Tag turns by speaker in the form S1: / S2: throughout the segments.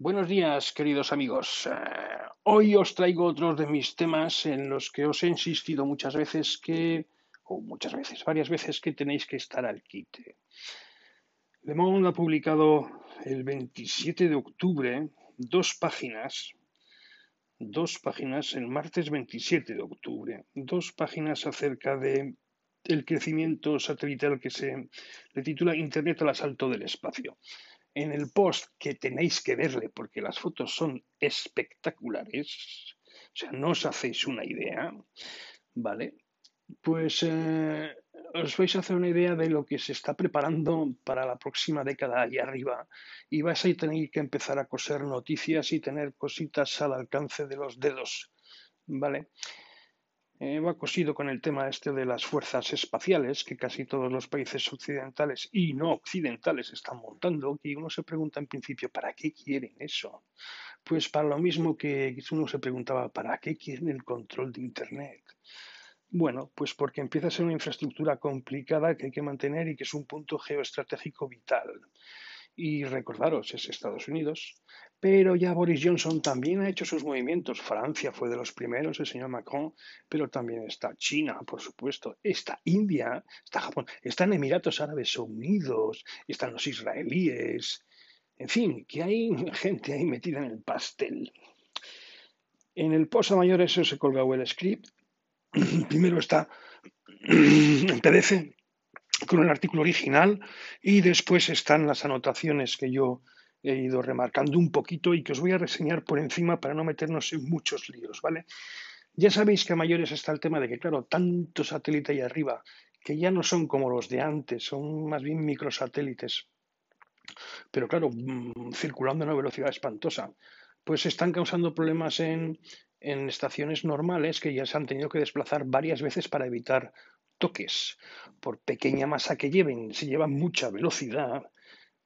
S1: Buenos días, queridos amigos. Eh, hoy os traigo otros de mis temas en los que os he insistido muchas veces que, o muchas veces, varias veces que tenéis que estar al quite. Le Monde ha publicado el 27 de octubre dos páginas, dos páginas, el martes 27 de octubre, dos páginas acerca de el crecimiento satelital que se le titula Internet al asalto del espacio en el post que tenéis que verle porque las fotos son espectaculares, o sea, no os hacéis una idea, ¿vale? Pues eh, os vais a hacer una idea de lo que se está preparando para la próxima década allá arriba y vais a tener que empezar a coser noticias y tener cositas al alcance de los dedos, ¿vale? Eh, va cosido con el tema este de las fuerzas espaciales que casi todos los países occidentales y no occidentales están montando, y uno se pregunta en principio, ¿para qué quieren eso? Pues para lo mismo que uno se preguntaba, ¿para qué quieren el control de Internet? Bueno, pues porque empieza a ser una infraestructura complicada que hay que mantener y que es un punto geoestratégico vital. Y recordaros, es Estados Unidos, pero ya Boris Johnson también ha hecho sus movimientos. Francia fue de los primeros, el señor Macron, pero también está China, por supuesto, está India, está Japón, están Emiratos Árabes Unidos, están los israelíes, en fin, que hay gente ahí metida en el pastel. En el posa mayor eso se colga el script. Primero está en PDF con el artículo original y después están las anotaciones que yo he ido remarcando un poquito y que os voy a reseñar por encima para no meternos en muchos líos, ¿vale? Ya sabéis que a mayores está el tema de que, claro, tanto satélite ahí arriba, que ya no son como los de antes, son más bien microsatélites, pero claro, mm, circulando a una velocidad espantosa, pues están causando problemas en, en estaciones normales que ya se han tenido que desplazar varias veces para evitar toques. Por pequeña masa que lleven, si llevan mucha velocidad,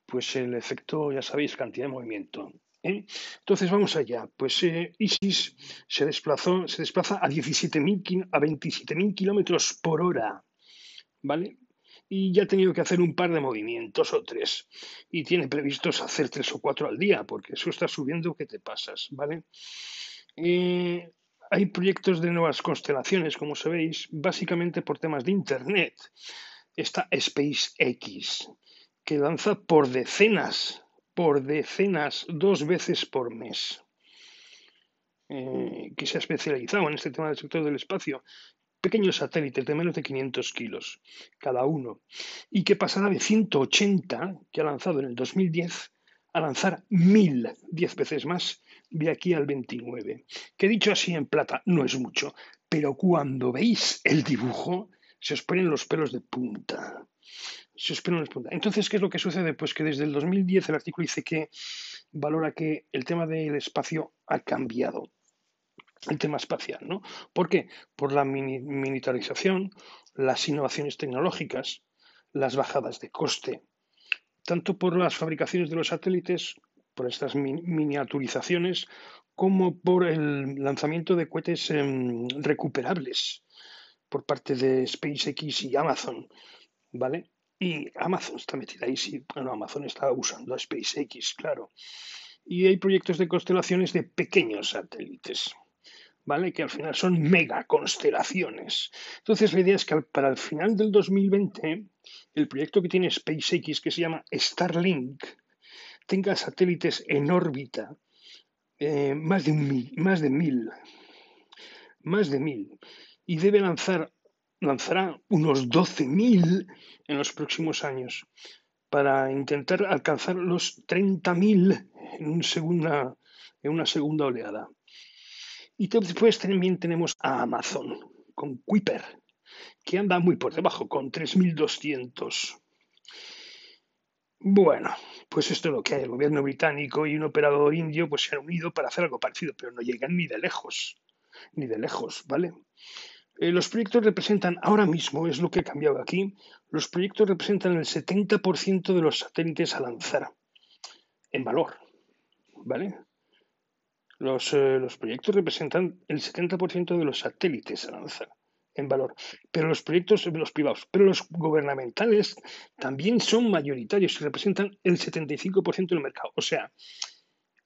S1: pues el efecto, ya sabéis, cantidad de movimiento. ¿eh? Entonces vamos allá. Pues eh, ISIS se desplazó, se desplaza a 17.000 a 27.000 kilómetros por hora, ¿vale? Y ya ha tenido que hacer un par de movimientos o tres. Y tiene previstos hacer tres o cuatro al día, porque eso está subiendo que te pasas, ¿vale? Eh, hay proyectos de nuevas constelaciones, como sabéis, básicamente por temas de Internet. Está SpaceX, que lanza por decenas, por decenas, dos veces por mes, eh, que se ha especializado en este tema del sector del espacio. Pequeños satélites de menos de 500 kilos cada uno, y que pasará de 180 que ha lanzado en el 2010 a lanzar 1000, 10 veces más, de aquí al 29. Que dicho así en plata no es mucho, pero cuando veis el dibujo se os ponen los pelos de punta se espera Entonces, ¿qué es lo que sucede? Pues que desde el 2010 el artículo dice que valora que el tema del espacio ha cambiado. El tema espacial, ¿no? ¿Por qué? Por la militarización, las innovaciones tecnológicas, las bajadas de coste, tanto por las fabricaciones de los satélites, por estas miniaturizaciones, como por el lanzamiento de cohetes em, recuperables por parte de SpaceX y Amazon, ¿vale? Y Amazon está metida ahí, sí. Bueno, Amazon está usando a SpaceX, claro. Y hay proyectos de constelaciones de pequeños satélites, ¿vale? Que al final son mega constelaciones. Entonces, la idea es que para el final del 2020, el proyecto que tiene SpaceX, que se llama Starlink, tenga satélites en órbita, eh, más, de mil, más de mil, más de mil, y debe lanzar lanzará unos 12.000 en los próximos años para intentar alcanzar los 30.000 en, segunda, en una segunda oleada. Y después también tenemos a Amazon con Kuiper, que anda muy por debajo, con 3.200. Bueno, pues esto es lo que hay. El gobierno británico y un operador indio pues se han unido para hacer algo parecido, pero no llegan ni de lejos, ni de lejos, ¿vale? Eh, los proyectos representan, ahora mismo es lo que ha cambiado aquí, los proyectos representan el 70% de los satélites a lanzar en valor. ¿Vale? Los, eh, los proyectos representan el 70% de los satélites a lanzar en valor. Pero los proyectos, los privados, pero los gubernamentales también son mayoritarios y representan el 75% del mercado. O sea,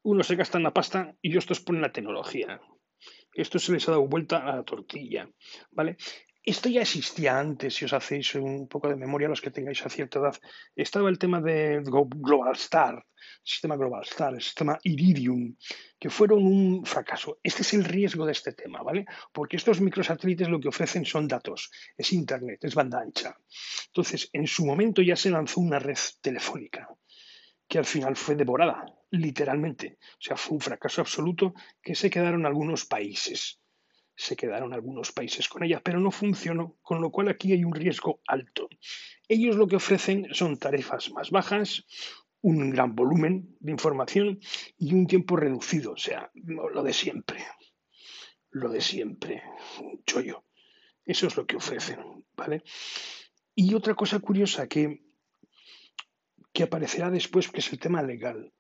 S1: unos se gastan la pasta y otros ponen la tecnología. Esto se les ha dado vuelta a la tortilla, ¿vale? Esto ya existía antes, si os hacéis un poco de memoria, los que tengáis a cierta edad. Estaba el tema de Global Star, sistema Global Star, el sistema Iridium, que fueron un fracaso. Este es el riesgo de este tema, ¿vale? Porque estos microsatélites lo que ofrecen son datos, es Internet, es banda ancha. Entonces, en su momento ya se lanzó una red telefónica que al final fue devorada, literalmente. O sea, fue un fracaso absoluto que se quedaron algunos países se quedaron algunos países con ella, pero no funcionó, con lo cual aquí hay un riesgo alto. Ellos lo que ofrecen son tarifas más bajas, un gran volumen de información y un tiempo reducido, o sea, lo de siempre, lo de siempre, chollo. Eso es lo que ofrecen, ¿vale? Y otra cosa curiosa que, que aparecerá después, que es el tema legal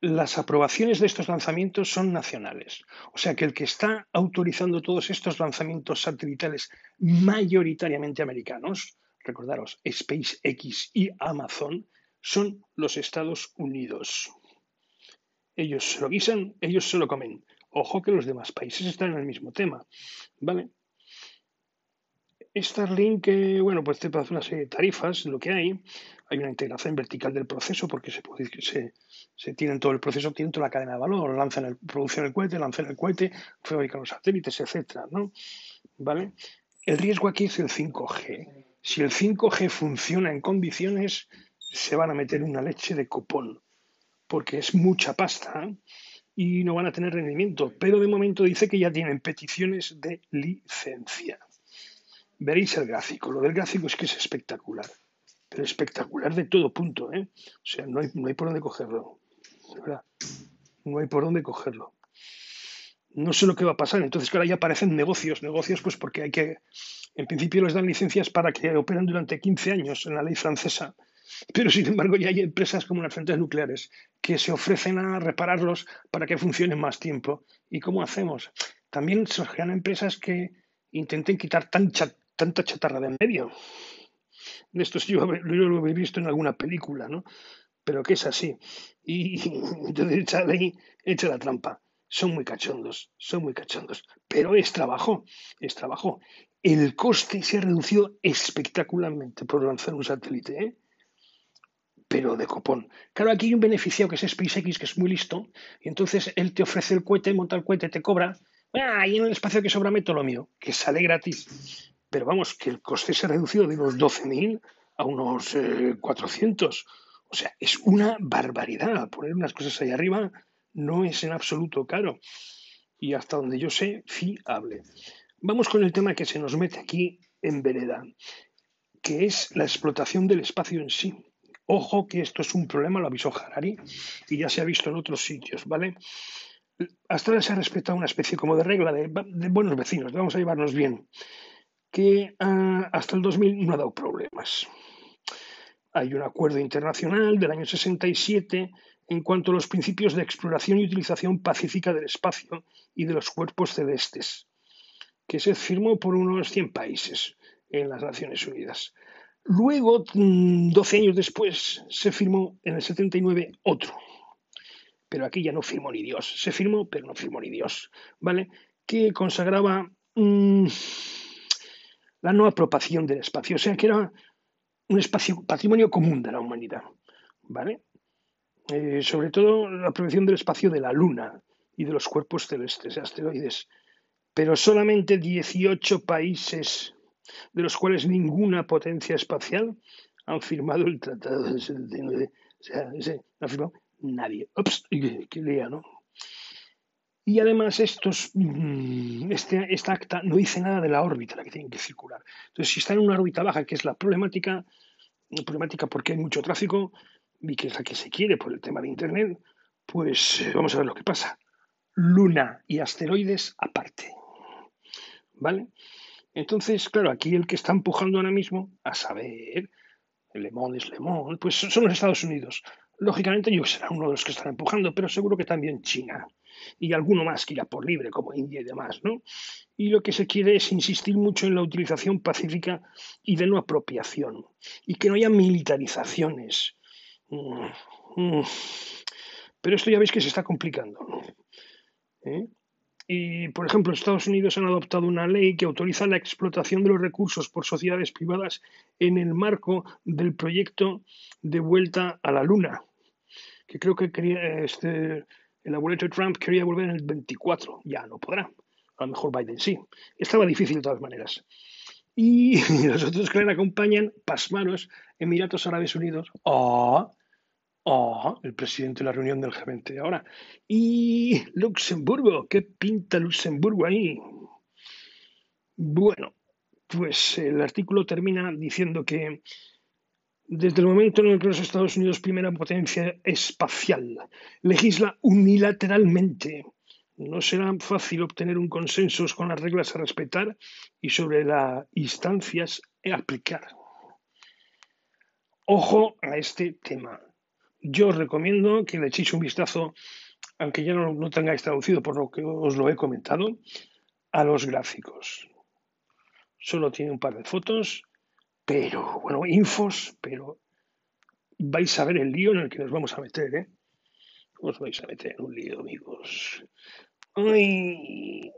S1: las aprobaciones de estos lanzamientos son nacionales. O sea que el que está autorizando todos estos lanzamientos satelitales mayoritariamente americanos, recordaros, SpaceX y Amazon, son los Estados Unidos. Ellos se lo guisan, ellos se lo comen. Ojo que los demás países están en el mismo tema. ¿Vale? Starlink, bueno, pues te hace una serie de tarifas, lo que hay. Hay una integración vertical del proceso porque se, se, se tienen todo el proceso, tienen toda la cadena de valor, lanzan el, producen el cohete, lanzan el cohete, fabrican los satélites, etcétera, ¿no? ¿Vale? El riesgo aquí es el 5G. Si el 5G funciona en condiciones, se van a meter una leche de copón, porque es mucha pasta y no van a tener rendimiento. Pero de momento dice que ya tienen peticiones de licencia. Veréis el gráfico. Lo del gráfico es que es espectacular. Pero espectacular de todo punto, ¿eh? O sea, no hay, no hay por dónde cogerlo. ¿verdad? No hay por dónde cogerlo. No sé lo que va a pasar. Entonces, claro, ya aparecen negocios. Negocios, pues porque hay que. En principio les dan licencias para que operen durante 15 años en la ley francesa. Pero, sin embargo, ya hay empresas como las centrales nucleares que se ofrecen a repararlos para que funcionen más tiempo. ¿Y cómo hacemos? También surgirán empresas que intenten quitar tan, tanta chatarra de en medio. Esto yo, lo he visto en alguna película, ¿no? Pero que es así. Y entonces echa, echa la trampa. Son muy cachondos, son muy cachondos. Pero es trabajo, es trabajo. El coste se ha reducido espectacularmente por lanzar un satélite, ¿eh? pero de copón. Claro, aquí hay un beneficiado que es SpaceX, que es muy listo, y entonces él te ofrece el cohete, monta el cohete, te cobra, ah, y en el espacio que sobra meto lo mío, que sale gratis pero vamos, que el coste se ha reducido de unos 12.000 a unos 400. Eh, o sea, es una barbaridad. Poner unas cosas ahí arriba no es en absoluto caro. Y hasta donde yo sé, fiable. Vamos con el tema que se nos mete aquí en vereda, que es la explotación del espacio en sí. Ojo que esto es un problema, lo avisó Harari, y ya se ha visto en otros sitios, ¿vale? Hasta ahora se ha respetado una especie como de regla de buenos vecinos, vamos a llevarnos bien que ah, hasta el 2000 no ha dado problemas. Hay un acuerdo internacional del año 67 en cuanto a los principios de exploración y utilización pacífica del espacio y de los cuerpos celestes, que se firmó por unos 100 países en las Naciones Unidas. Luego, 12 mm, años después, se firmó en el 79 otro. Pero aquí ya no firmó ni Dios. Se firmó, pero no firmó ni Dios. ¿Vale? Que consagraba mm, la no apropiación del espacio, o sea que era un espacio, patrimonio común de la humanidad, ¿vale? Eh, sobre todo la apropiación del espacio de la Luna y de los cuerpos celestes, asteroides, pero solamente 18 países, de los cuales ninguna potencia espacial, han firmado el Tratado 79. O sea, no ha firmado nadie. Qué, qué lea, ¿no? Y además estos, mm, este, esta acta no dice nada de la órbita en la que tienen que circular. Entonces, si está en una órbita baja, que es la problemática, problemática porque hay mucho tráfico y que es la que se quiere por el tema de Internet, pues eh, vamos a ver lo que pasa. Luna y asteroides aparte. ¿Vale? Entonces, claro, aquí el que está empujando ahora mismo, a saber, Le Monde es Le Monde, pues son los Estados Unidos. Lógicamente yo será uno de los que están empujando, pero seguro que también China y alguno más que irá por libre, como India y demás, ¿no? Y lo que se quiere es insistir mucho en la utilización pacífica y de no apropiación, y que no haya militarizaciones. Mm, mm. Pero esto ya veis que se está complicando. ¿Eh? Y, por ejemplo, Estados Unidos han adoptado una ley que autoriza la explotación de los recursos por sociedades privadas en el marco del proyecto de vuelta a la Luna, que creo que quería, este, el abuelo Trump quería volver en el 24. Ya no podrá. A lo mejor Biden sí. Estaba difícil de todas maneras. Y los otros que le acompañan, pasmaros, Emiratos Árabes Unidos. ¡Ah! ¡Ah! El presidente de la reunión del G20 ahora. Y Luxemburgo. ¿Qué pinta Luxemburgo ahí? Bueno, pues el artículo termina diciendo que desde el momento en el que los Estados Unidos, primera potencia espacial, legisla unilateralmente no será fácil obtener un consenso con las reglas a respetar y sobre las instancias a aplicar. Ojo a este tema. Yo os recomiendo que le echéis un vistazo, aunque ya no, no tengáis traducido por lo que os lo he comentado, a los gráficos. Solo tiene un par de fotos, pero, bueno, infos, pero vais a ver el lío en el que nos vamos a meter, ¿eh? Os vais a meter en un lío, amigos. Ay.